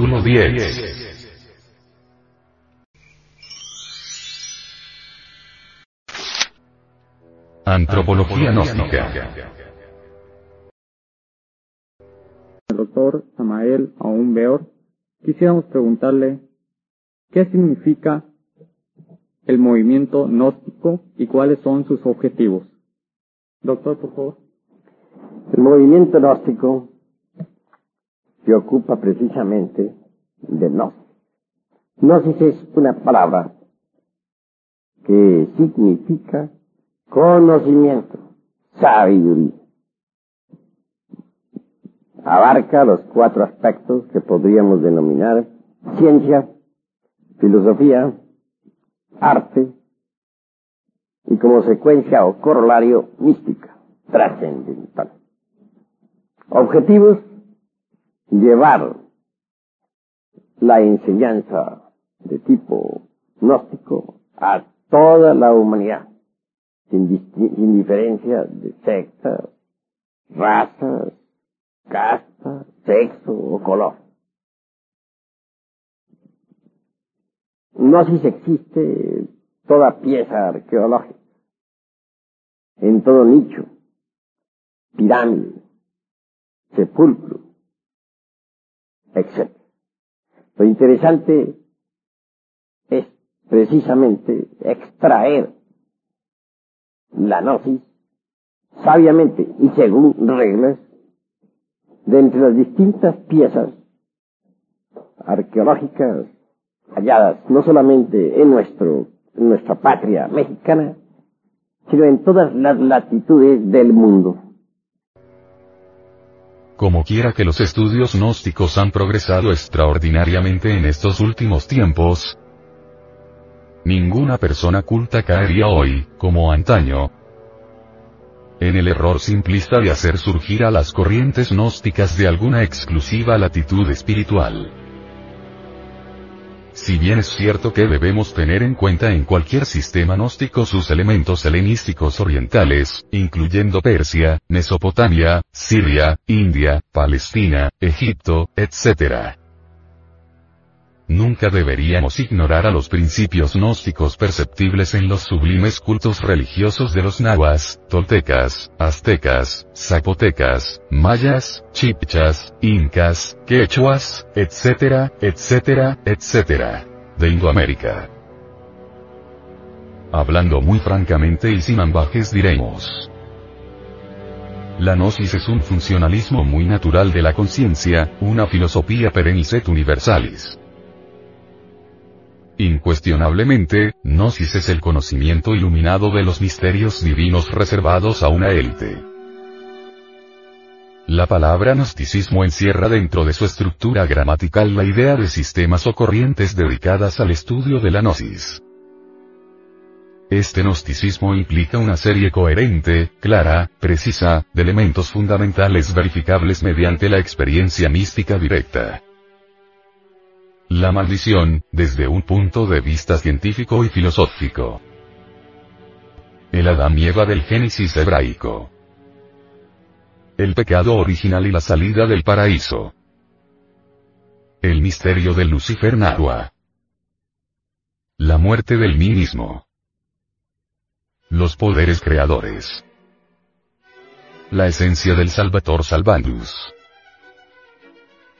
Capítulo 10. Antropología gnóstica. El doctor Samael Aún Beor, quisiéramos preguntarle qué significa el movimiento gnóstico y cuáles son sus objetivos. Doctor, por favor. El movimiento gnóstico se ocupa precisamente de gnosis. Gnosis es una palabra que significa conocimiento, sabiduría. Abarca los cuatro aspectos que podríamos denominar ciencia, filosofía, arte y como secuencia o corolario mística, trascendental. Objetivos, llevar la enseñanza de tipo gnóstico a toda la humanidad sin, diferencia de sectas, razas, casta, sexo o color. No se existe toda pieza arqueológica, en todo nicho, pirámide, sepulcro, etc. Lo interesante es precisamente extraer la gnosis, sabiamente y según reglas, de entre las distintas piezas arqueológicas halladas no solamente en, nuestro, en nuestra patria mexicana, sino en todas las latitudes del mundo. Como quiera que los estudios gnósticos han progresado extraordinariamente en estos últimos tiempos, Ninguna persona culta caería hoy, como antaño, en el error simplista de hacer surgir a las corrientes gnósticas de alguna exclusiva latitud espiritual. Si bien es cierto que debemos tener en cuenta en cualquier sistema gnóstico sus elementos helenísticos orientales, incluyendo Persia, Mesopotamia, Siria, India, Palestina, Egipto, etc. Nunca deberíamos ignorar a los principios gnósticos perceptibles en los sublimes cultos religiosos de los nahuas, toltecas, aztecas, zapotecas, mayas, chipchas, incas, quechuas, etcétera, etcétera, etcétera, de Indoamérica. Hablando muy francamente y sin ambajes diremos. La gnosis es un funcionalismo muy natural de la conciencia, una filosofía perenniset universalis. Incuestionablemente, Gnosis es el conocimiento iluminado de los misterios divinos reservados a una élite. La palabra gnosticismo encierra dentro de su estructura gramatical la idea de sistemas o corrientes dedicadas al estudio de la gnosis. Este gnosticismo implica una serie coherente, clara, precisa, de elementos fundamentales verificables mediante la experiencia mística directa. La maldición, desde un punto de vista científico y filosófico. El Adán y Eva del Génesis hebraico. El pecado original y la salida del paraíso. El misterio del Lucifer Nahua. La muerte del mí mismo. Los poderes creadores. La esencia del Salvator Salvandus.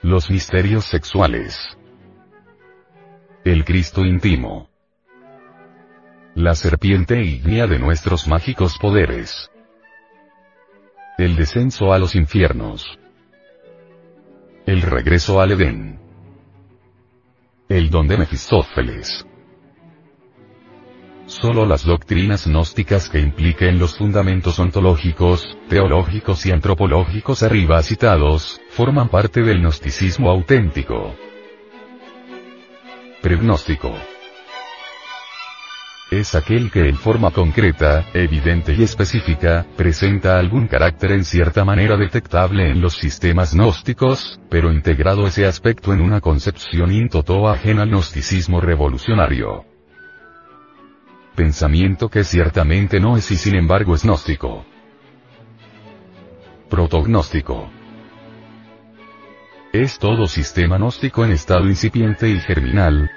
Los misterios sexuales. El Cristo íntimo. La serpiente ígnea de nuestros mágicos poderes. El descenso a los infiernos. El regreso al Edén. el don de Mefistófeles. Solo las doctrinas gnósticas que impliquen los fundamentos ontológicos, teológicos y antropológicos arriba citados, forman parte del gnosticismo auténtico. Pregnóstico es aquel que en forma concreta, evidente y específica, presenta algún carácter en cierta manera detectable en los sistemas gnósticos, pero integrado ese aspecto en una concepción intoto ajena al gnosticismo revolucionario. Pensamiento que ciertamente no es y sin embargo es gnóstico. Protognóstico. Es todo sistema gnóstico en estado incipiente y germinal,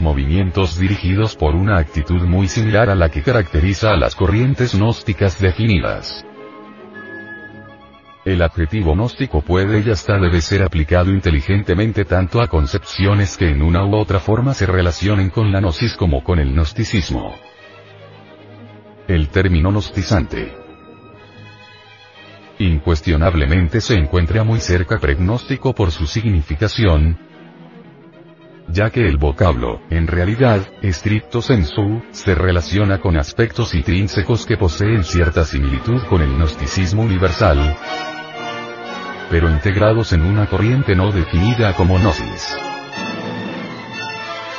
movimientos dirigidos por una actitud muy similar a la que caracteriza a las corrientes gnósticas definidas. El adjetivo gnóstico puede y hasta debe ser aplicado inteligentemente tanto a concepciones que en una u otra forma se relacionen con la gnosis como con el gnosticismo. El término gnostizante incuestionablemente se encuentra muy cerca pregnóstico por su significación, ya que el vocablo, en realidad, estricto sensu, se relaciona con aspectos intrínsecos que poseen cierta similitud con el gnosticismo universal, pero integrados en una corriente no definida como gnosis.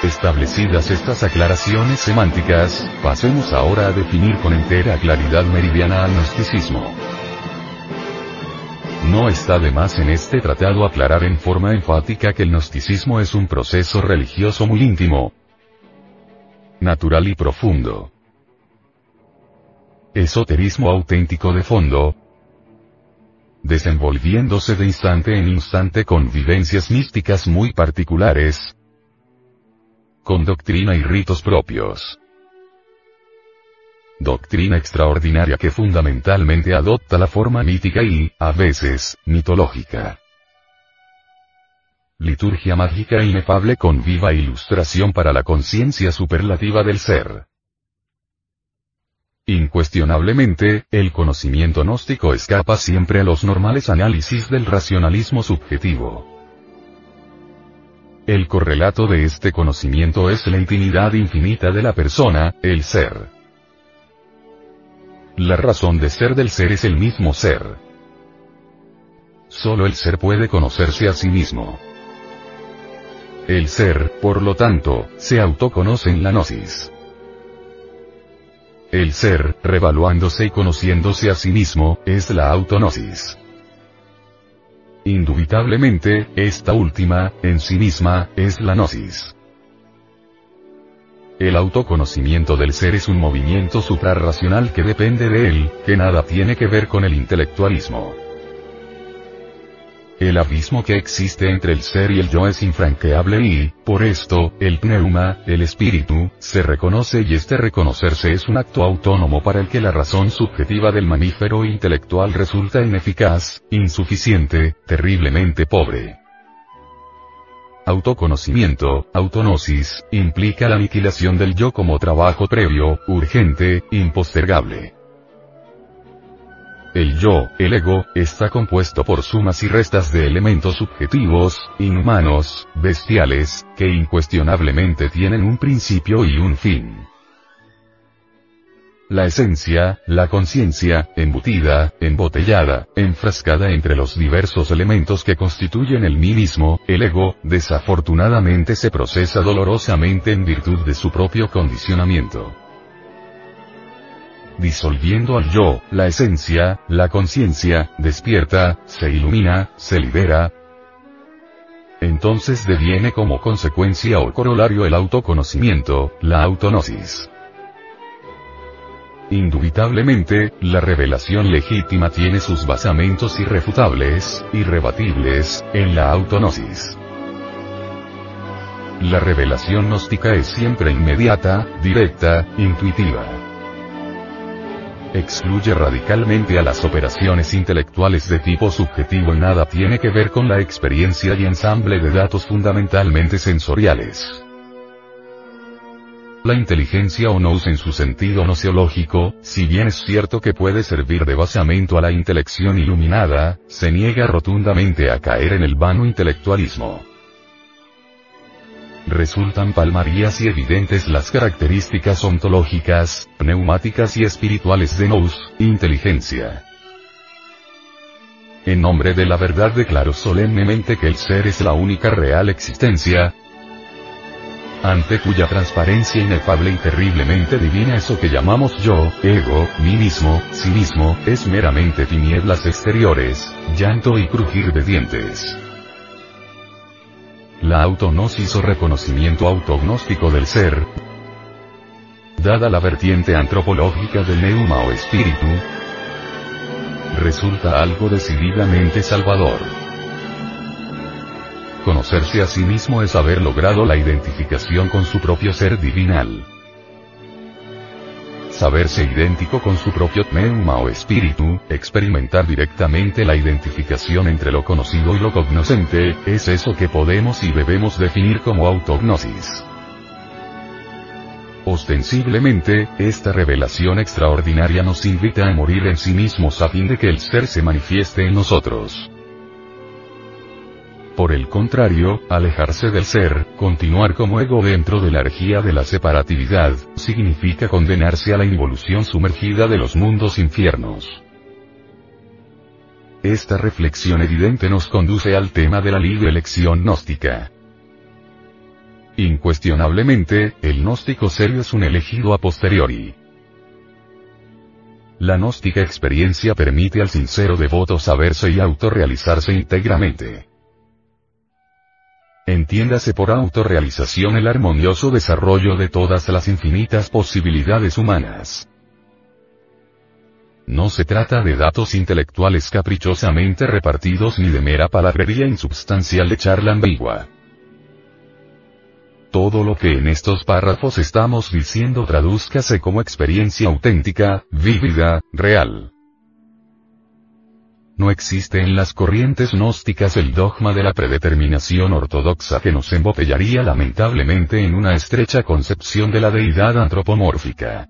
Establecidas estas aclaraciones semánticas, pasemos ahora a definir con entera claridad meridiana al gnosticismo. No está de más en este tratado aclarar en forma enfática que el gnosticismo es un proceso religioso muy íntimo, natural y profundo. Esoterismo auténtico de fondo, desenvolviéndose de instante en instante con vivencias místicas muy particulares, con doctrina y ritos propios doctrina extraordinaria que fundamentalmente adopta la forma mítica y, a veces, mitológica. Liturgia mágica inefable con viva ilustración para la conciencia superlativa del ser. Incuestionablemente, el conocimiento gnóstico escapa siempre a los normales análisis del racionalismo subjetivo. El correlato de este conocimiento es la intimidad infinita de la persona, el ser. La razón de ser del ser es el mismo ser. Solo el ser puede conocerse a sí mismo. El ser, por lo tanto, se autoconoce en la gnosis. El ser, revaluándose y conociéndose a sí mismo, es la autonosis. Indubitablemente, esta última, en sí misma, es la gnosis. El autoconocimiento del ser es un movimiento suprarracional que depende de él, que nada tiene que ver con el intelectualismo. El abismo que existe entre el ser y el yo es infranqueable y, por esto, el pneuma, el espíritu, se reconoce y este reconocerse es un acto autónomo para el que la razón subjetiva del mamífero intelectual resulta ineficaz, insuficiente, terriblemente pobre. Autoconocimiento, autonosis, implica la aniquilación del yo como trabajo previo, urgente, impostergable. El yo, el ego, está compuesto por sumas y restas de elementos subjetivos, inhumanos, bestiales, que incuestionablemente tienen un principio y un fin la esencia, la conciencia, embutida, embotellada, enfrascada entre los diversos elementos que constituyen el mí mismo, el ego, desafortunadamente se procesa dolorosamente en virtud de su propio condicionamiento. Disolviendo al yo, la esencia, la conciencia, despierta, se ilumina, se libera, entonces deviene como consecuencia o corolario el autoconocimiento, la autonosis. Indubitablemente, la revelación legítima tiene sus basamentos irrefutables, irrebatibles, en la autonosis. La revelación gnóstica es siempre inmediata, directa, intuitiva. Excluye radicalmente a las operaciones intelectuales de tipo subjetivo y nada tiene que ver con la experiencia y ensamble de datos fundamentalmente sensoriales. La inteligencia o nous en su sentido nociológico, si bien es cierto que puede servir de basamento a la intelección iluminada, se niega rotundamente a caer en el vano intelectualismo. resultan palmarías y evidentes las características ontológicas, pneumáticas y espirituales de Nous, inteligencia. En nombre de la verdad declaro solemnemente que el ser es la única real existencia, ante cuya transparencia inefable y terriblemente divina eso que llamamos yo, ego, mí mismo, sí mismo, es meramente tinieblas exteriores, llanto y crujir de dientes. La autognosis o reconocimiento autognóstico del ser, dada la vertiente antropológica del neuma o espíritu, resulta algo decididamente salvador. Conocerse a sí mismo es haber logrado la identificación con su propio ser divinal. Saberse idéntico con su propio pneuma o espíritu, experimentar directamente la identificación entre lo conocido y lo cognoscente, es eso que podemos y debemos definir como autognosis. Ostensiblemente, esta revelación extraordinaria nos invita a morir en sí mismos a fin de que el ser se manifieste en nosotros. Por el contrario, alejarse del ser, continuar como ego dentro de la energía de la separatividad, significa condenarse a la involución sumergida de los mundos infiernos. Esta reflexión evidente nos conduce al tema de la libre elección gnóstica. Incuestionablemente, el gnóstico serio es un elegido a posteriori. La gnóstica experiencia permite al sincero devoto saberse y autorrealizarse íntegramente. Entiéndase por autorrealización el armonioso desarrollo de todas las infinitas posibilidades humanas. No se trata de datos intelectuales caprichosamente repartidos ni de mera palabrería insubstancial de charla ambigua. Todo lo que en estos párrafos estamos diciendo tradúzcase como experiencia auténtica, vívida, real. No existe en las corrientes gnósticas el dogma de la predeterminación ortodoxa que nos embotellaría lamentablemente en una estrecha concepción de la deidad antropomórfica.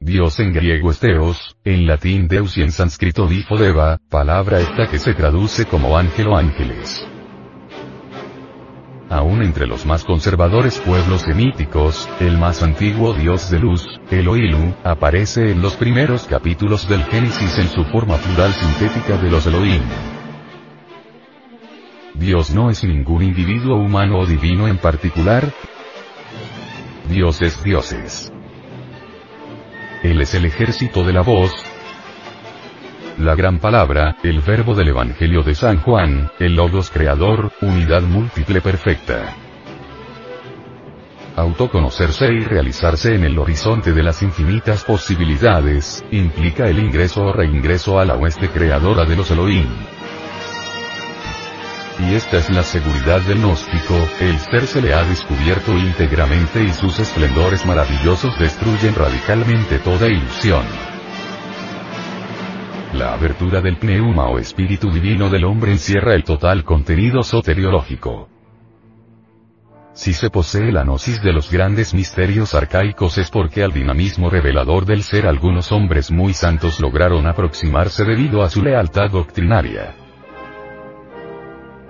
Dios en griego es Theos, en latín Deus y en sánscrito Difodeva, palabra esta que se traduce como ángel o ángeles. Aún entre los más conservadores pueblos semíticos, el más antiguo dios de luz, Elohilu, aparece en los primeros capítulos del Génesis en su forma plural sintética de los Elohim. Dios no es ningún individuo humano o divino en particular. Dios es dioses. Él es el ejército de la voz, la gran palabra, el verbo del Evangelio de San Juan, el Logos creador, unidad múltiple perfecta. Autoconocerse y realizarse en el horizonte de las infinitas posibilidades, implica el ingreso o reingreso a la hueste creadora de los Elohim. Y esta es la seguridad del gnóstico, el ser se le ha descubierto íntegramente y sus esplendores maravillosos destruyen radicalmente toda ilusión. La abertura del pneuma o espíritu divino del hombre encierra el total contenido soteriológico. Si se posee la gnosis de los grandes misterios arcaicos es porque al dinamismo revelador del ser algunos hombres muy santos lograron aproximarse debido a su lealtad doctrinaria.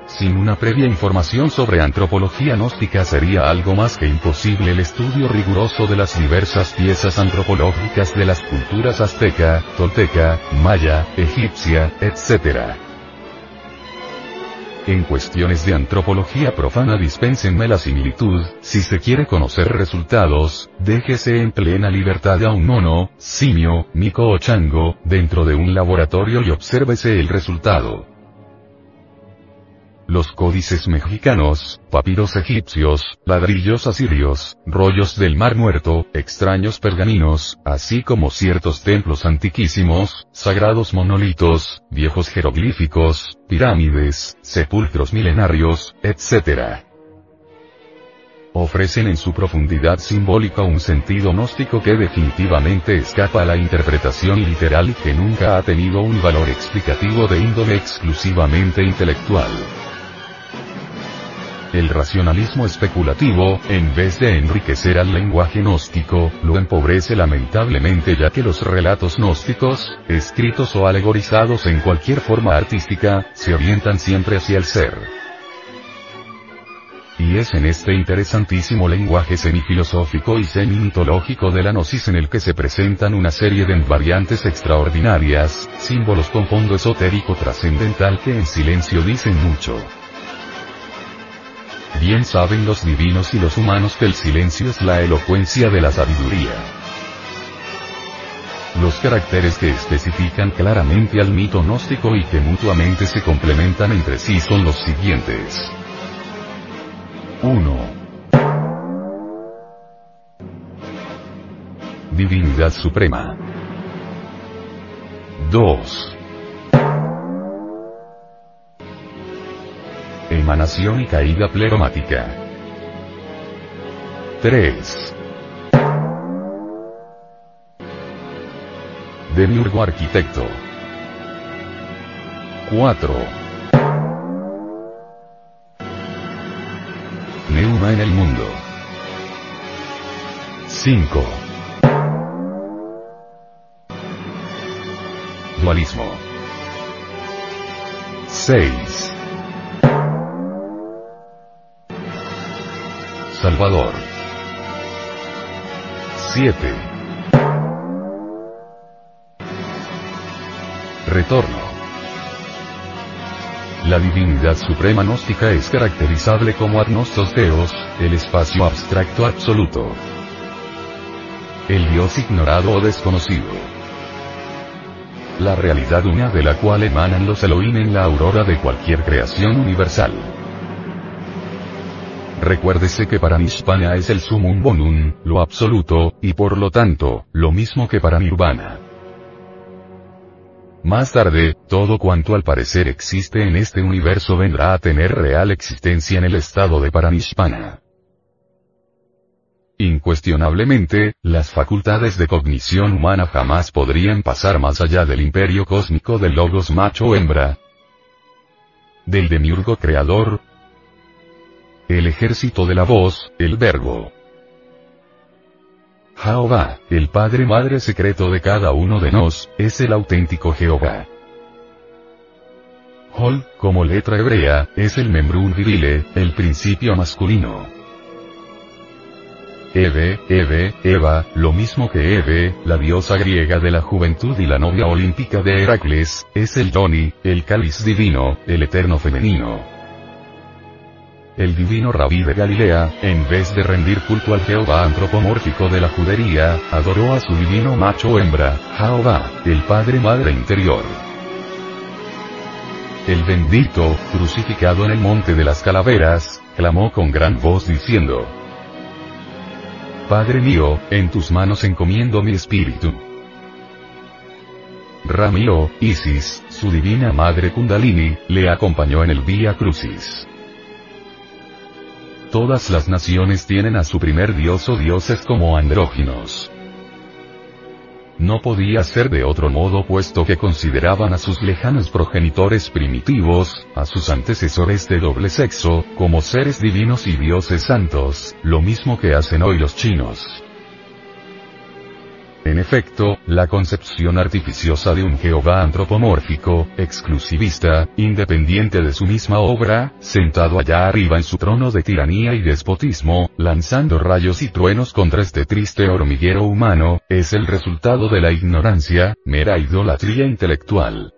Sin una previa información sobre antropología gnóstica sería algo más que imposible el estudio riguroso de las diversas piezas antropológicas de las culturas azteca, tolteca, maya, egipcia, etc. En cuestiones de antropología profana dispénsenme la similitud, si se quiere conocer resultados, déjese en plena libertad a un mono, simio, mico o chango, dentro de un laboratorio y obsérvese el resultado. Los códices mexicanos, papiros egipcios, ladrillos asirios, rollos del Mar Muerto, extraños pergaminos, así como ciertos templos antiquísimos, sagrados monolitos, viejos jeroglíficos, pirámides, sepulcros milenarios, etc. Ofrecen en su profundidad simbólica un sentido gnóstico que definitivamente escapa a la interpretación literal y que nunca ha tenido un valor explicativo de índole exclusivamente intelectual. El racionalismo especulativo, en vez de enriquecer al lenguaje gnóstico, lo empobrece lamentablemente ya que los relatos gnósticos, escritos o alegorizados en cualquier forma artística, se orientan siempre hacia el ser. y es en este interesantísimo lenguaje semifilosófico y semi-mitológico de la gnosis en el que se presentan una serie de variantes extraordinarias, símbolos con fondo esotérico trascendental que en silencio dicen mucho. Bien saben los divinos y los humanos que el silencio es la elocuencia de la sabiduría. Los caracteres que especifican claramente al mito gnóstico y que mutuamente se complementan entre sí son los siguientes. 1. Divinidad Suprema. 2. Emanación y caída pleromática. 3. Demiurgo arquitecto. 4. Neuma en el mundo. 5. Dualismo. 6. Salvador. 7. Retorno. La divinidad suprema gnóstica es caracterizable como agnostos deos, el espacio abstracto absoluto. El Dios ignorado o desconocido. La realidad una de la cual emanan los Elohim en la aurora de cualquier creación universal. Recuérdese que para Nishpana es el sumum bonum, lo absoluto, y por lo tanto, lo mismo que para Nirvana. Más tarde, todo cuanto al parecer existe en este universo vendrá a tener real existencia en el estado de Paranishpana. Incuestionablemente, las facultades de cognición humana jamás podrían pasar más allá del imperio cósmico del logos macho hembra, del demiurgo creador, el ejército de la voz, el verbo. Jehová, el Padre Madre secreto de cada uno de nos, es el auténtico Jehová. Hol, como letra hebrea, es el membrún virile, el principio masculino. Eve, Eve, Eva, lo mismo que Eve, la diosa griega de la juventud y la novia olímpica de Heracles, es el Doni, el cáliz divino, el eterno femenino. El divino rabí de Galilea, en vez de rendir culto al Jehová antropomórfico de la judería, adoró a su divino macho hembra, Jehová, el Padre Madre interior. El bendito, crucificado en el monte de las calaveras, clamó con gran voz diciendo, Padre mío, en tus manos encomiendo mi espíritu. Ramiro, Isis, su divina madre Kundalini, le acompañó en el Vía Crucis. Todas las naciones tienen a su primer dios o dioses como andróginos. No podía ser de otro modo puesto que consideraban a sus lejanos progenitores primitivos, a sus antecesores de doble sexo, como seres divinos y dioses santos, lo mismo que hacen hoy los chinos. En efecto, la concepción artificiosa de un Jehová antropomórfico, exclusivista, independiente de su misma obra, sentado allá arriba en su trono de tiranía y despotismo, lanzando rayos y truenos contra este triste hormiguero humano, es el resultado de la ignorancia, mera idolatría intelectual.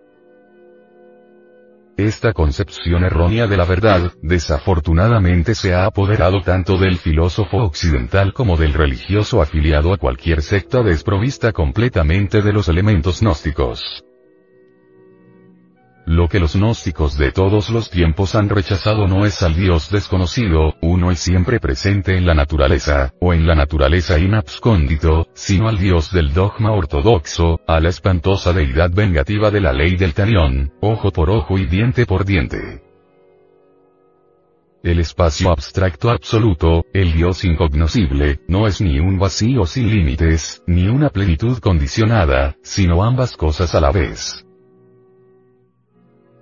Esta concepción errónea de la verdad, desafortunadamente se ha apoderado tanto del filósofo occidental como del religioso afiliado a cualquier secta desprovista completamente de los elementos gnósticos. Lo que los gnósticos de todos los tiempos han rechazado no es al Dios desconocido, uno y siempre presente en la naturaleza, o en la naturaleza inabscóndito, sino al Dios del dogma ortodoxo, a la espantosa deidad vengativa de la ley del talión, ojo por ojo y diente por diente. El espacio abstracto absoluto, el Dios incognoscible, no es ni un vacío sin límites, ni una plenitud condicionada, sino ambas cosas a la vez.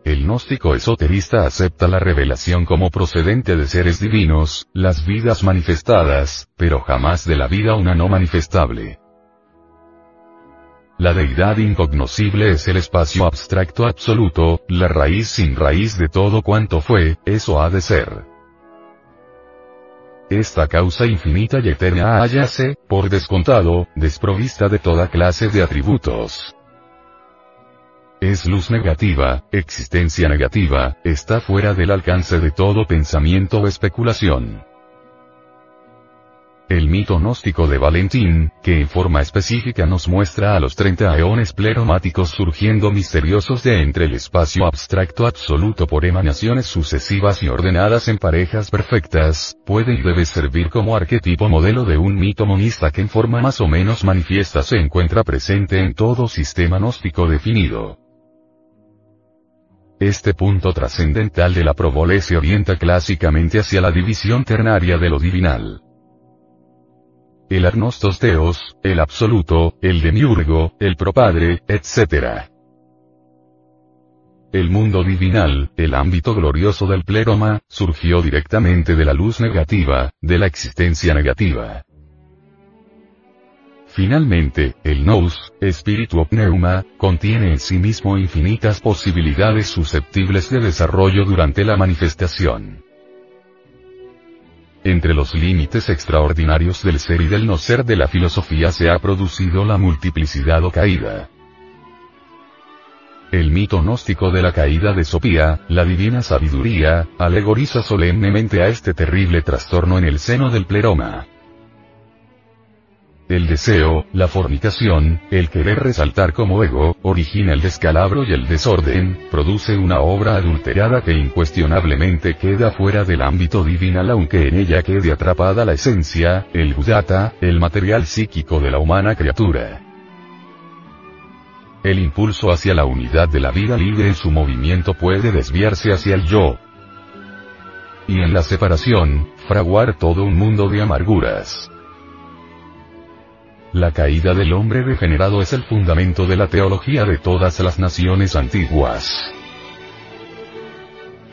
El gnóstico esoterista acepta la revelación como procedente de seres divinos, las vidas manifestadas, pero jamás de la vida una no manifestable. La deidad incognoscible es el espacio abstracto absoluto, la raíz sin raíz de todo cuanto fue, eso ha de ser. esta causa infinita y eterna hállase, por descontado, desprovista de toda clase de atributos. Es luz negativa, existencia negativa, está fuera del alcance de todo pensamiento o especulación. El mito gnóstico de Valentín, que en forma específica nos muestra a los 30 eones pleromáticos surgiendo misteriosos de entre el espacio abstracto absoluto por emanaciones sucesivas y ordenadas en parejas perfectas, puede y debe servir como arquetipo modelo de un mito monista que en forma más o menos manifiesta se encuentra presente en todo sistema gnóstico definido. Este punto trascendental de la probole se orienta clásicamente hacia la división ternaria de lo divinal el agnostos teos, el absoluto, el demiurgo, el propadre, etc. El mundo divinal, el ámbito glorioso del pleroma, surgió directamente de la luz negativa, de la existencia negativa. Finalmente, el nous, espíritu pneuma, contiene en sí mismo infinitas posibilidades susceptibles de desarrollo durante la manifestación. Entre los límites extraordinarios del ser y del no ser de la filosofía se ha producido la multiplicidad o caída. El mito gnóstico de la caída de Sopía, la divina sabiduría, alegoriza solemnemente a este terrible trastorno en el seno del pleroma. El deseo, la fornicación, el querer resaltar como ego, origina el descalabro y el desorden, produce una obra adulterada que incuestionablemente queda fuera del ámbito divinal aunque en ella quede atrapada la esencia, el gudata, el material psíquico de la humana criatura. El impulso hacia la unidad de la vida libre en su movimiento puede desviarse hacia el yo. Y en la separación, fraguar todo un mundo de amarguras. La caída del hombre degenerado es el fundamento de la teología de todas las naciones antiguas.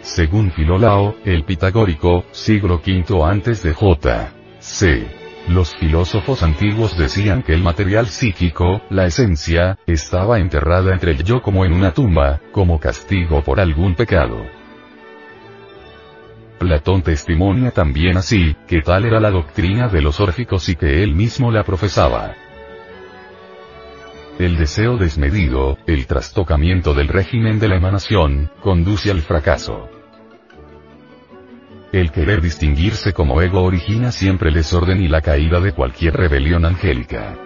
Según Filolao, el pitagórico, siglo V antes de J. C. Los filósofos antiguos decían que el material psíquico, la esencia, estaba enterrada entre el yo como en una tumba, como castigo por algún pecado. Platón testimonia también así, que tal era la doctrina de los órficos y que él mismo la profesaba. El deseo desmedido, el trastocamiento del régimen de la emanación, conduce al fracaso. El querer distinguirse como ego origina siempre el desorden y la caída de cualquier rebelión angélica.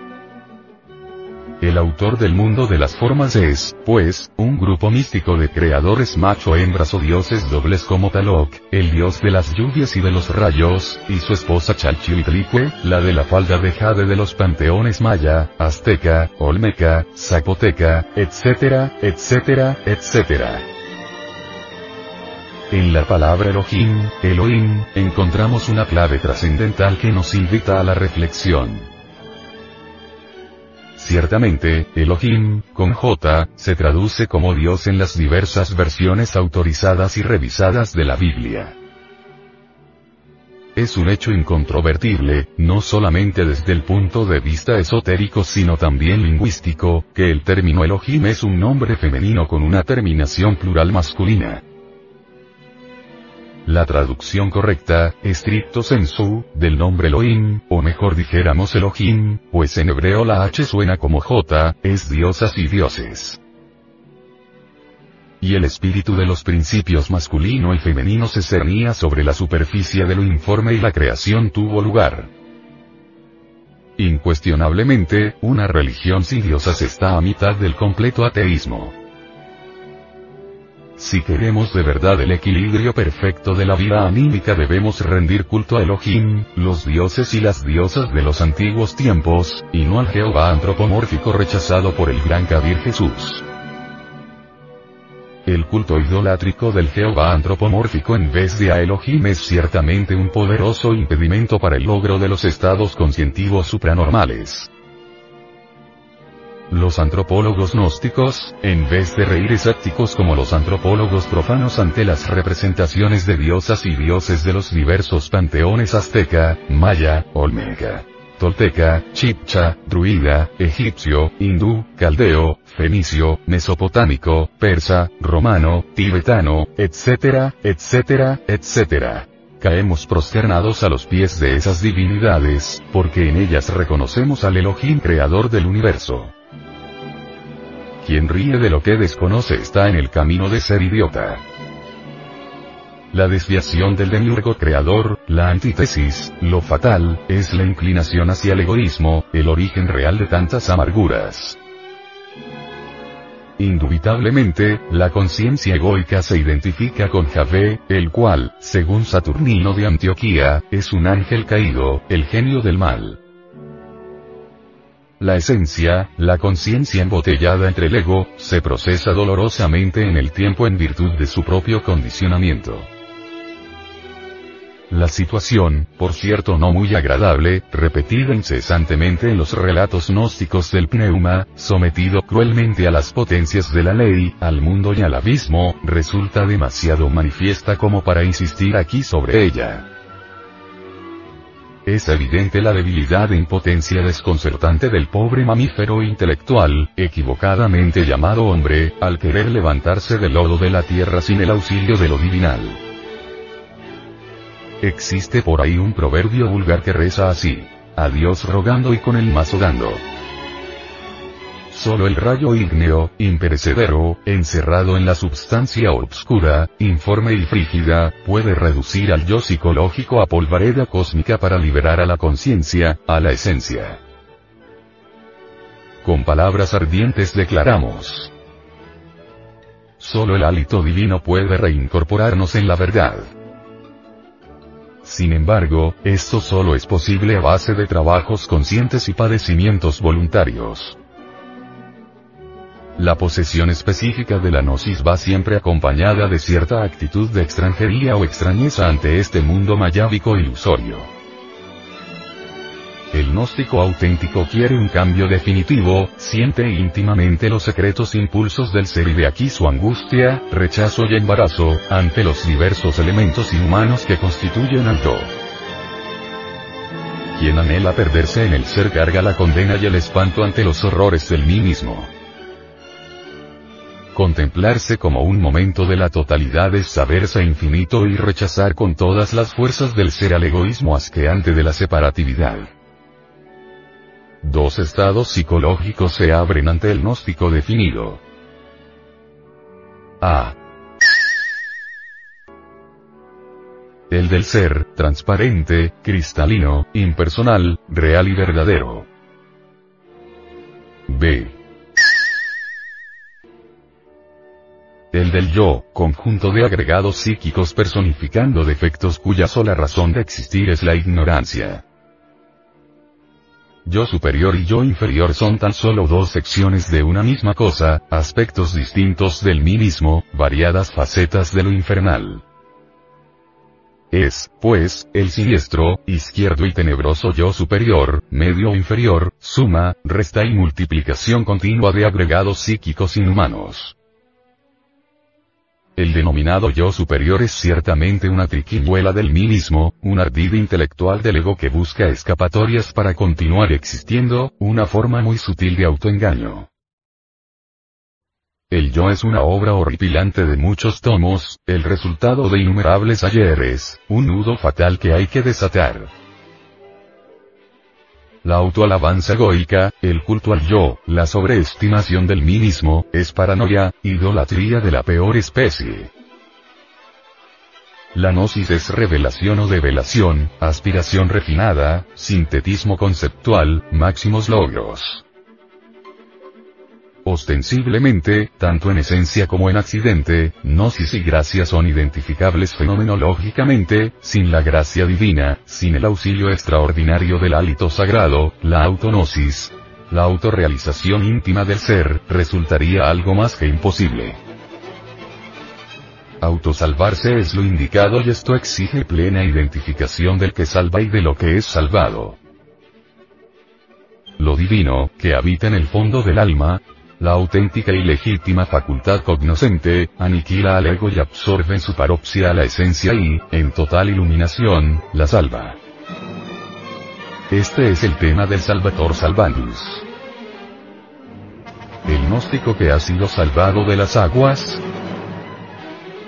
El autor del mundo de las formas es, pues, un grupo místico de creadores macho-hembras o dioses dobles como Talok, el dios de las lluvias y de los rayos, y su esposa Chalchihuitlicue, la de la falda de jade de los panteones maya, azteca, olmeca, zapoteca, etcétera, etcétera, etcétera. En la palabra Elohim, Elohim, encontramos una clave trascendental que nos invita a la reflexión. Ciertamente, Elohim, con J, se traduce como Dios en las diversas versiones autorizadas y revisadas de la Biblia. Es un hecho incontrovertible, no solamente desde el punto de vista esotérico sino también lingüístico, que el término Elohim es un nombre femenino con una terminación plural masculina. La traducción correcta, estricto sensu, del nombre Elohim, o mejor dijéramos Elohim, pues en hebreo la H suena como J, es diosas y dioses. Y el espíritu de los principios masculino y femenino se cernía sobre la superficie de lo informe y la creación tuvo lugar. Incuestionablemente, una religión sin diosas está a mitad del completo ateísmo. Si queremos de verdad el equilibrio perfecto de la vida anímica debemos rendir culto a Elohim, los dioses y las diosas de los antiguos tiempos, y no al Jehová antropomórfico rechazado por el gran Kabir Jesús. El culto idolátrico del Jehová antropomórfico en vez de a Elohim es ciertamente un poderoso impedimento para el logro de los estados conscientivos supranormales. Los antropólogos gnósticos, en vez de reír escépticos como los antropólogos profanos ante las representaciones de diosas y dioses de los diversos panteones azteca, maya, olmeca, tolteca, chipcha, druida, egipcio, hindú, caldeo, fenicio, mesopotámico, persa, romano, tibetano, etcétera, etcétera, etcétera. caemos prosternados a los pies de esas divinidades, porque en ellas reconocemos al Elohim creador del universo. Quien ríe de lo que desconoce está en el camino de ser idiota. La desviación del demiurgo creador, la antítesis, lo fatal, es la inclinación hacia el egoísmo, el origen real de tantas amarguras. Indubitablemente, la conciencia egoica se identifica con Javé, el cual, según Saturnino de Antioquía, es un ángel caído, el genio del mal. La esencia, la conciencia embotellada entre el ego, se procesa dolorosamente en el tiempo en virtud de su propio condicionamiento. La situación, por cierto no muy agradable, repetida incesantemente en los relatos gnósticos del pneuma, sometido cruelmente a las potencias de la ley, al mundo y al abismo, resulta demasiado manifiesta como para insistir aquí sobre ella. Es evidente la debilidad e impotencia desconcertante del pobre mamífero intelectual, equivocadamente llamado hombre, al querer levantarse del lodo de la tierra sin el auxilio de lo divinal. Existe por ahí un proverbio vulgar que reza así. A Dios rogando y con el mazo dando. Solo el rayo ígneo, imperecedero, encerrado en la substancia obscura, informe y frígida, puede reducir al yo psicológico a polvareda cósmica para liberar a la conciencia, a la esencia. Con palabras ardientes declaramos. Solo el hálito divino puede reincorporarnos en la verdad. Sin embargo, esto solo es posible a base de trabajos conscientes y padecimientos voluntarios. La posesión específica de la gnosis va siempre acompañada de cierta actitud de extranjería o extrañeza ante este mundo mayábico ilusorio. El gnóstico auténtico quiere un cambio definitivo, siente íntimamente los secretos impulsos del ser y de aquí su angustia, rechazo y embarazo, ante los diversos elementos inhumanos que constituyen al yo. Quien anhela perderse en el ser carga la condena y el espanto ante los horrores del mí mismo. Contemplarse como un momento de la totalidad es saberse infinito y rechazar con todas las fuerzas del ser al egoísmo asqueante de la separatividad. Dos estados psicológicos se abren ante el gnóstico definido. A. El del ser, transparente, cristalino, impersonal, real y verdadero. B. El del yo, conjunto de agregados psíquicos personificando defectos cuya sola razón de existir es la ignorancia. Yo superior y yo inferior son tan solo dos secciones de una misma cosa, aspectos distintos del mí mismo, variadas facetas de lo infernal. Es, pues, el siniestro, izquierdo y tenebroso yo superior, medio inferior, suma, resta y multiplicación continua de agregados psíquicos inhumanos. El denominado yo superior es ciertamente una triquiñuela del mí mismo, un ardid intelectual del ego que busca escapatorias para continuar existiendo, una forma muy sutil de autoengaño. El yo es una obra horripilante de muchos tomos, el resultado de innumerables ayeres, un nudo fatal que hay que desatar. La autoalabanza egoica, el culto al yo, la sobreestimación del mí mismo, es paranoia, idolatría de la peor especie. La gnosis es revelación o develación, aspiración refinada, sintetismo conceptual, máximos logros. Ostensiblemente, tanto en esencia como en accidente, gnosis y gracia son identificables fenomenológicamente, sin la gracia divina, sin el auxilio extraordinario del hálito sagrado, la autonosis, la autorrealización íntima del ser, resultaría algo más que imposible. Autosalvarse es lo indicado y esto exige plena identificación del que salva y de lo que es salvado. Lo divino, que habita en el fondo del alma, la auténtica y legítima facultad cognoscente, aniquila al ego y absorbe en su paropsia la esencia y, en total iluminación, la salva. Este es el tema del Salvator Salvandus. El gnóstico que ha sido salvado de las aguas,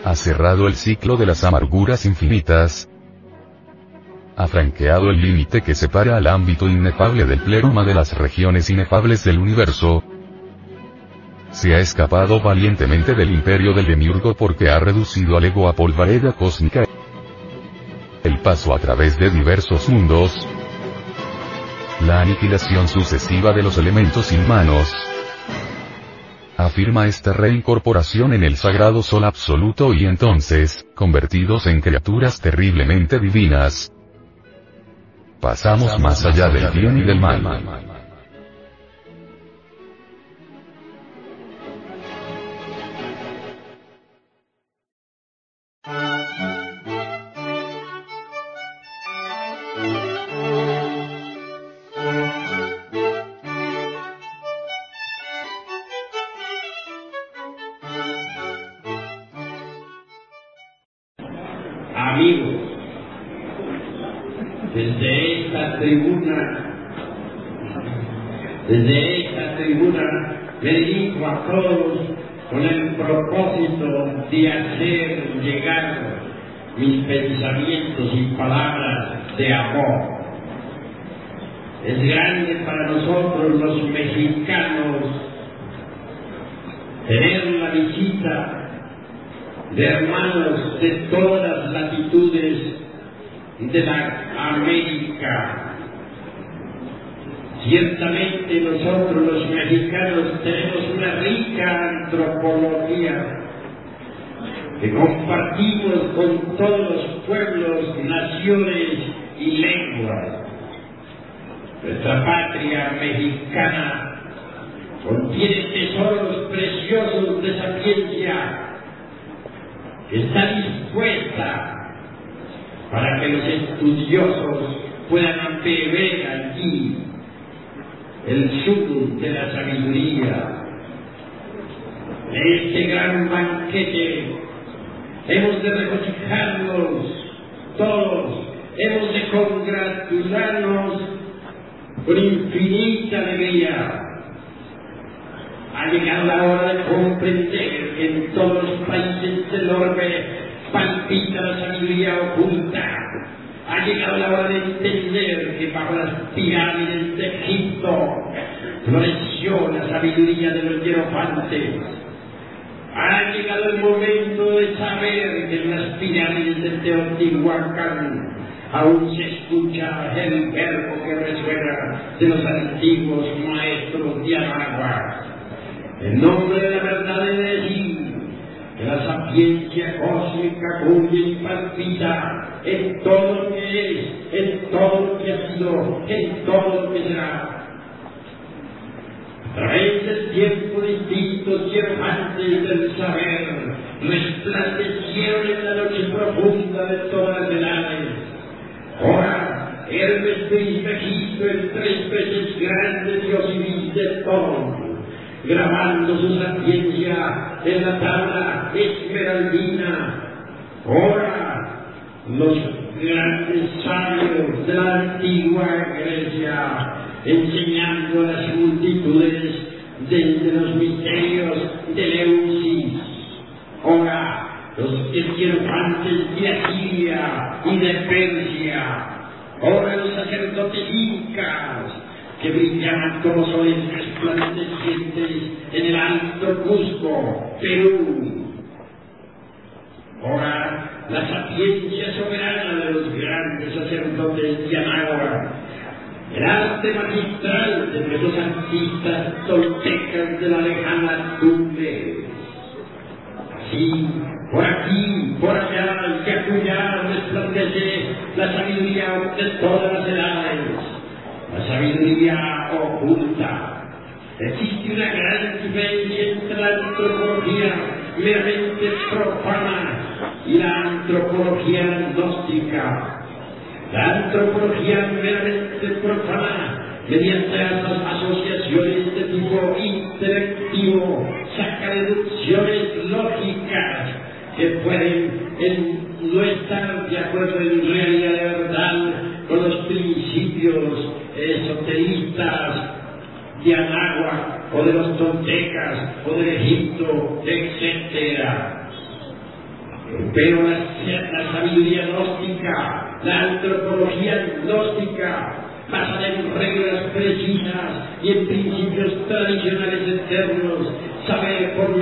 ha cerrado el ciclo de las amarguras infinitas, ha franqueado el límite que separa al ámbito inefable del pleroma de las regiones inefables del universo, se ha escapado valientemente del imperio del demiurgo porque ha reducido al ego a polvareda cósmica. El paso a través de diversos mundos, la aniquilación sucesiva de los elementos inhumanos, afirma esta reincorporación en el sagrado sol absoluto y entonces, convertidos en criaturas terriblemente divinas, pasamos más allá del bien y del mal. De hermanos de todas las latitudes de la América Ciertamente nosotros los mexicanos tenemos una rica antropología que compartimos con todos los pueblos, naciones y lenguas. Nuestra patria mexicana contiene tesoros preciosos de sapiencia está dispuesta para que los estudiosos puedan beber allí el sur de la sabiduría. En este gran banquete hemos de regocijarnos todos, hemos de congratularnos con infinita alegría. Ha llegado la hora de comprender en todos los países del orbe palpita la sabiduría oculta ha llegado la hora de entender que bajo las pirámides de Egipto floreció la sabiduría de los hierofantes. Ha llegado el momento de saber que en las pirámides de Teotihuacán aún se escucha el verbo que resuena de los antiguos maestros de Anagua. En nombre de la verdad de sapiencia cósmica cuya palpita en todo lo que es, en todo lo que ha sido, en todo lo que será. A través del tiempo distintos y antes del saber, resplandecieron en la noche profunda de todas las edades. Ahora, Hermes Trismegisto, el tres veces grande Dios y de todo, grabando su sapiencia en la tabla esmeraldina. Ahora, los grandes sabios de la antigua Grecia, enseñando a las multitudes desde los misterios de Leusis. Ahora, los esquirfantes de Asiria y de Persia, ahora los sacerdotes incas, que brillaban como soles resplandecientes en el alto Cusco, Perú. Ahora la sapiencia soberana de los grandes sacerdotes de el arte magistral de nuestros artistas toltecas de la lejana Tumbes. Así, por aquí, por allá, que acullá resplandece la sabiduría de todas las edades, la sabiduría oculta. Existe una gran diferencia entre la antropología meramente profana y la antropología gnóstica. La antropología meramente profana, mediante las asociaciones de tipo intelectivo, saca deducciones lógicas que pueden no estar de acuerdo en realidad verdad con los principios esoteristas de Anáhuac o de los toltecas o del Egipto, etc. Pero la, la sabiduría gnóstica la antropología gnóstica, basada en reglas precisas y en principios tradicionales eternos, sabe, por,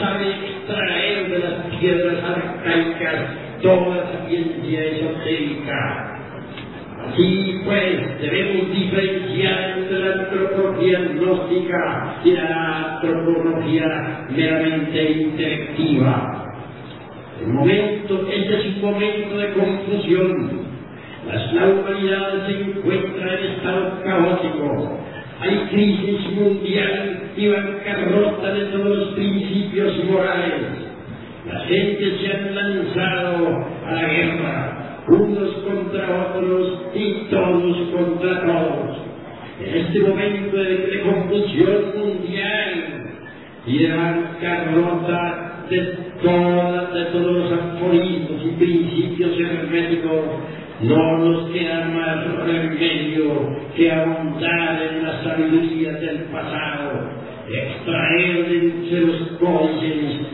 sabe extraer de las piedras arcaicas toda ciencia esotérica. Así pues, debemos diferenciar entre la antropología gnóstica y la antropología meramente intelectiva. El momento, este es un momento de confusión. La humanidad se encuentra en estado caótico. Hay crisis mundial y bancarrota de todos los principios morales. La gente se ha lanzado a la guerra, unos contra otros y todos contra todos. En este momento de, confusión mundial y de bancarrota de, todos los aforismos y principios herméticos, no nos queda más remedio que ahondar en la sabiduría del pasado, extraer de los códices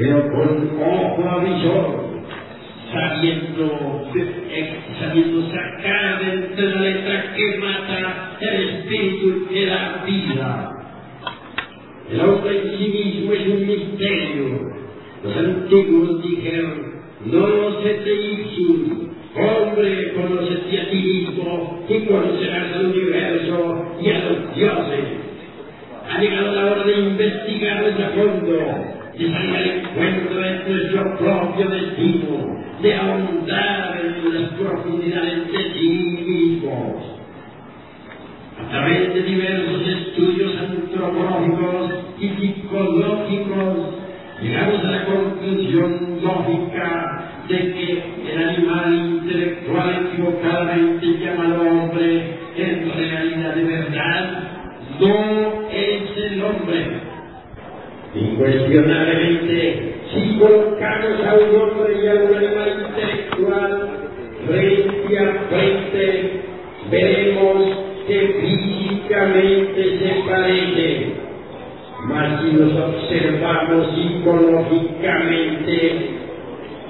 pero con ojo avisor, sabiendo, sabiendo sacar de entre la letra que mata el espíritu que da vida. El hombre en sí mismo es un misterio. Los antiguos dijeron, no se te ipsum, Hombre, conócete a ti mismo y conocerás al universo y a los dioses. Ha llegado la hora de investigar a fondo, de salir al encuentro de nuestro propio destino, de ahondar en las profundidades de sí mismos. A través de diversos estudios antropológicos y psicológicos, llegamos a la conclusión lógica de que el animal intelectual equivocadamente llamado hombre en realidad de verdad no es el. Incuestionablemente, si colocamos a un hombre y a un animal intelectual frente a frente, veremos que físicamente se parecen. Mas si los observamos psicológicamente,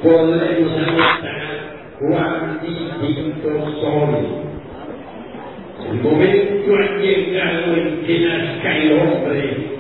podremos anotar cuán distintos son. El momento ha llegado en que nazca el hombre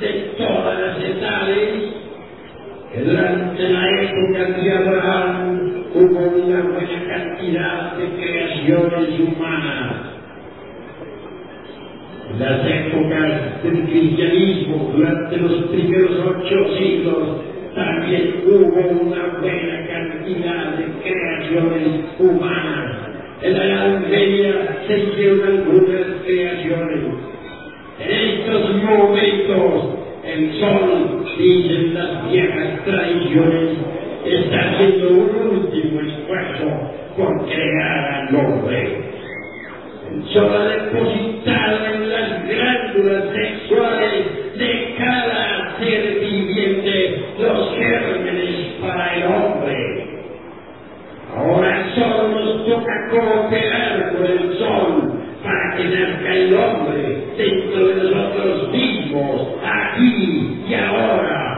de todas las edades, que durante la época de Abraham hubo una buena cantidad de creaciones humanas. Las épocas del cristianismo, durante los primeros ocho siglos, también hubo una buena cantidad de creaciones humanas. En la Edad Media se hicieron algunas creaciones. En estos momentos, el sol, dicen las viejas tradiciones, está haciendo un último esfuerzo por crear al hombre. El sol ha depositado en las glándulas sexuales y ahora.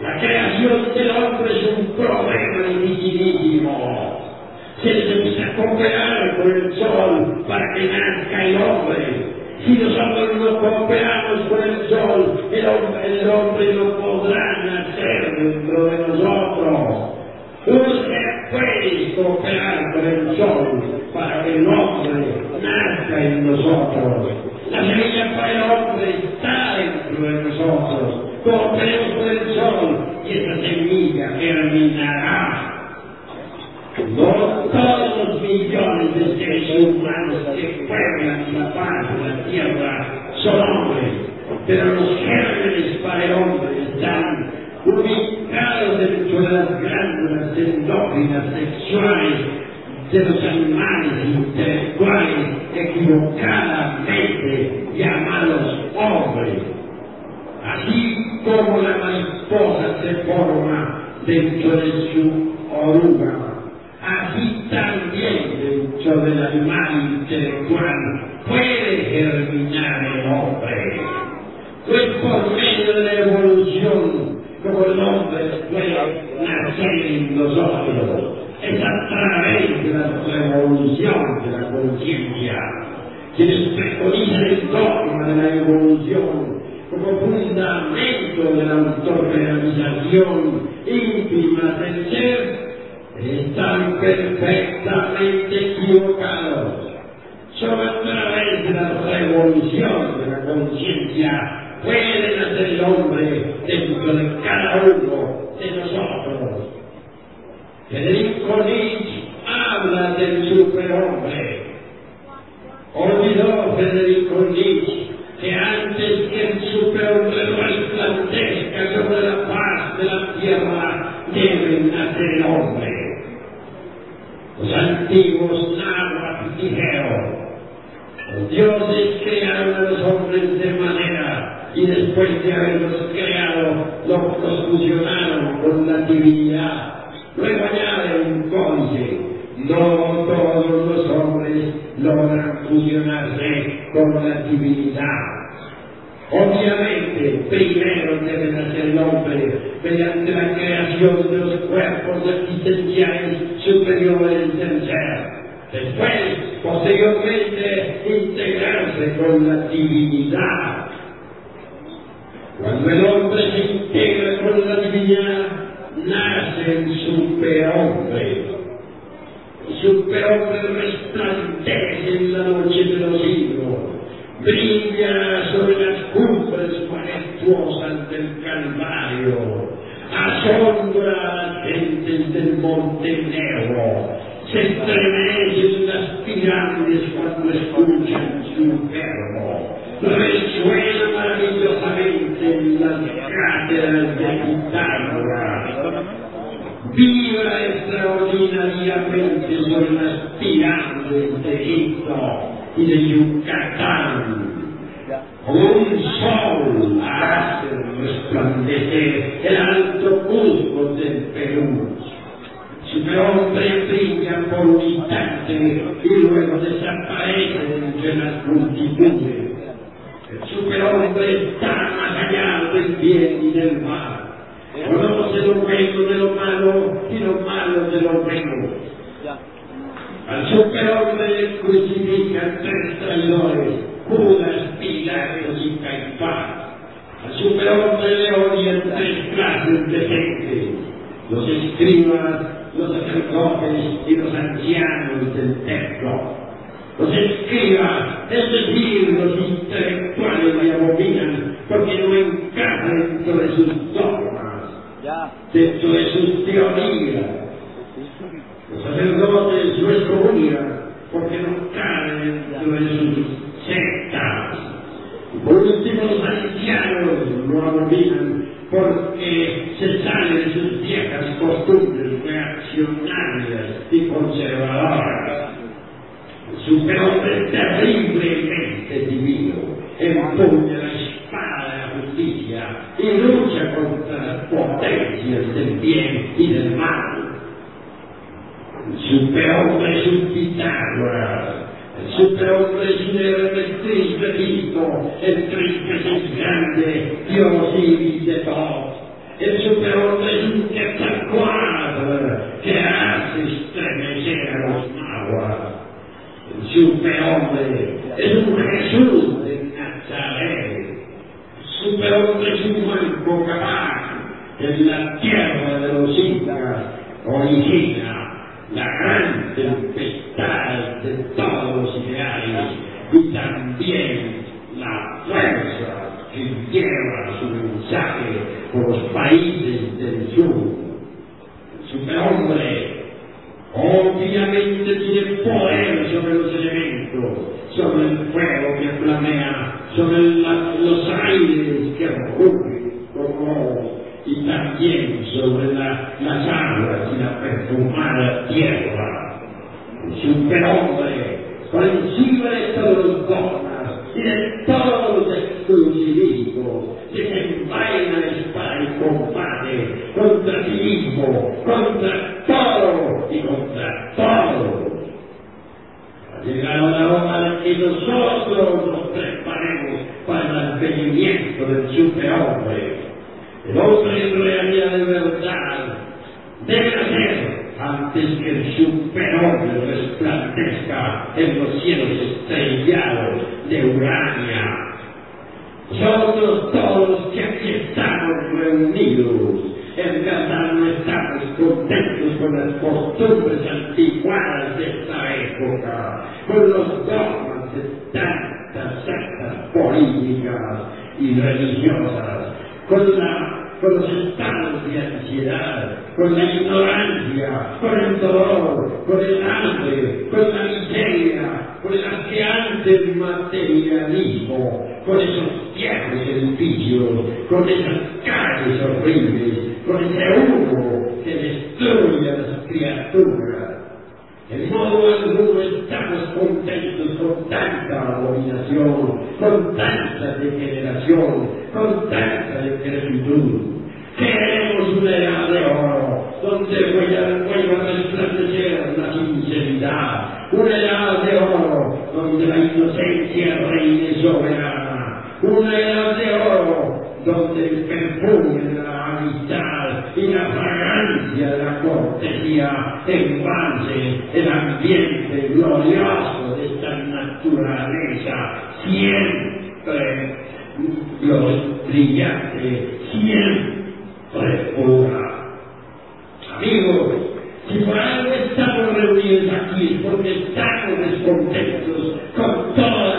La creación del hombre es un problema dificilísimo. Se necesita cooperar con el sol para que nazca el hombre. Si nosotros no cooperamos con el sol, el hombre, el hombre no podrá nacer dentro de nosotros. Usted puede cooperar con el sol para que el hombre nazca en nosotros. La semilla para el hombre con el sol y esa semilla germinará. No todos los millones de seres humanos que pueblan la paz de la tierra son hombres, pero los gérmenes para el hombre están ubicados dentro de las glándulas endócrinas sexuales de los animales intelectuales equivocadamente llamados hombres. Así como la se forma dentro de su oruga, así también dentro del animal intelectual puede germinar el hombre. No es por medio de la evolución como el hombre puede nacer en nosotros. Es a través de la revolución de la conciencia. Quienes preconizan el dogma de la evolución como fundamento de la autorrealización íntima del ser, están perfectamente equivocados. Solo a través de la revolución de la conciencia puede nacer el hombre dentro de cada uno de nosotros. Federico Nietzsche habla del superhombre. Olvidó Federico Nietzsche que antes que el superhombre resplandezca sobre la paz de la tierra, debe nacer el hombre. Los antiguos náhuatl dijeron, los dioses crearon a los hombres de manera y después de haberlos creado, los, los fusionaron con la divinidad. Luego añade un códice, no todos los hombres logran fusionarse con la divinidad. Obviamente, primero debe nacer el hombre mediante la creación de los cuerpos existenciales superiores del ser. Después, posteriormente, integrarse con la divinidad. Cuando el hombre se integra con la divinidad, nace el superhombre. El superhombre resplandece en la noche de los siglos, brilla sobre las cumbres majestuosas del Calvario, asombra a las gentes del Monte Negro, se estremecen las pirámides cuando escuchan su verbo, resuena maravillosamente vibra extraordinariamente sobre las pirámides de Egipto y de Yucatán. Un sol hace resplandecer el alto Cusco del Perú. Superhombre brilla por un instante y luego desaparece entre las multitudes. El superhombre está más allá del bien y del mal. Conoce lo bueno de lo malo y lo malo de lo bueno. Al superhombre le crucifican tres traidores, Judas, Pilatos y Caifás. Al superhombre le odian tres clases de gente, los escribas, los sacerdotes y los ancianos del templo. Los escribas, es decir, los intelectuales le abominan porque no encaja dentro de sus dogmas, dentro de sus teorías. Los sacerdotes no excomulgan porque no caen dentro de sus sectas. Por último, los ancianos no abominan porque se salen de sus viejas costumbres reaccionarias y conservadoras. El superhombre terriblemente divino empuña el Cristo es grande, Dios y de todos. Es un orden que te que hace estremecer a los aguas. El superhombre sobre la, los aires que ocurren como y también sobre la, las aguas y la perfumada tierra. Superhombre, por encima dignidad, una edad de oro donde la inocencia reine soberana, una edad de oro donde el perfume de la amistad y la fragancia de la cortesía envase el ambiente glorioso de esta naturaleza, siempre los brillante, siempre pura. Amigos, y por algo estamos reunidos aquí, porque estamos descontentos con todo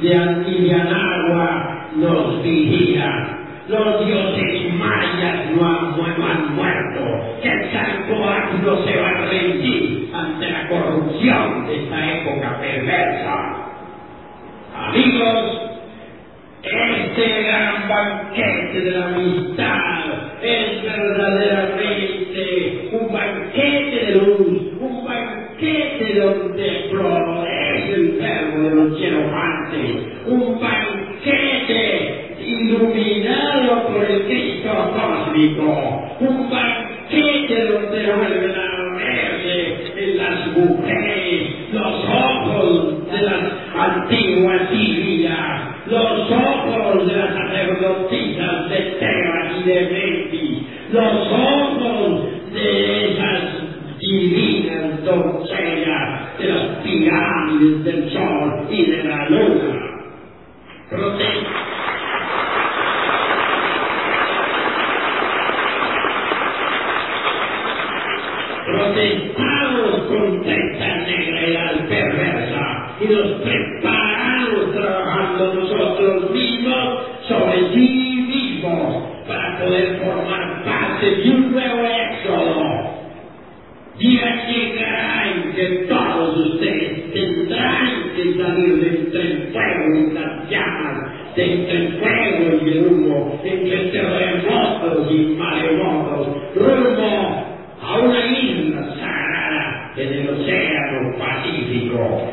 de Antillanagua nos vigila. Los dioses los mares hondos, rumbo a una isla sagrada en el océano Pacífico.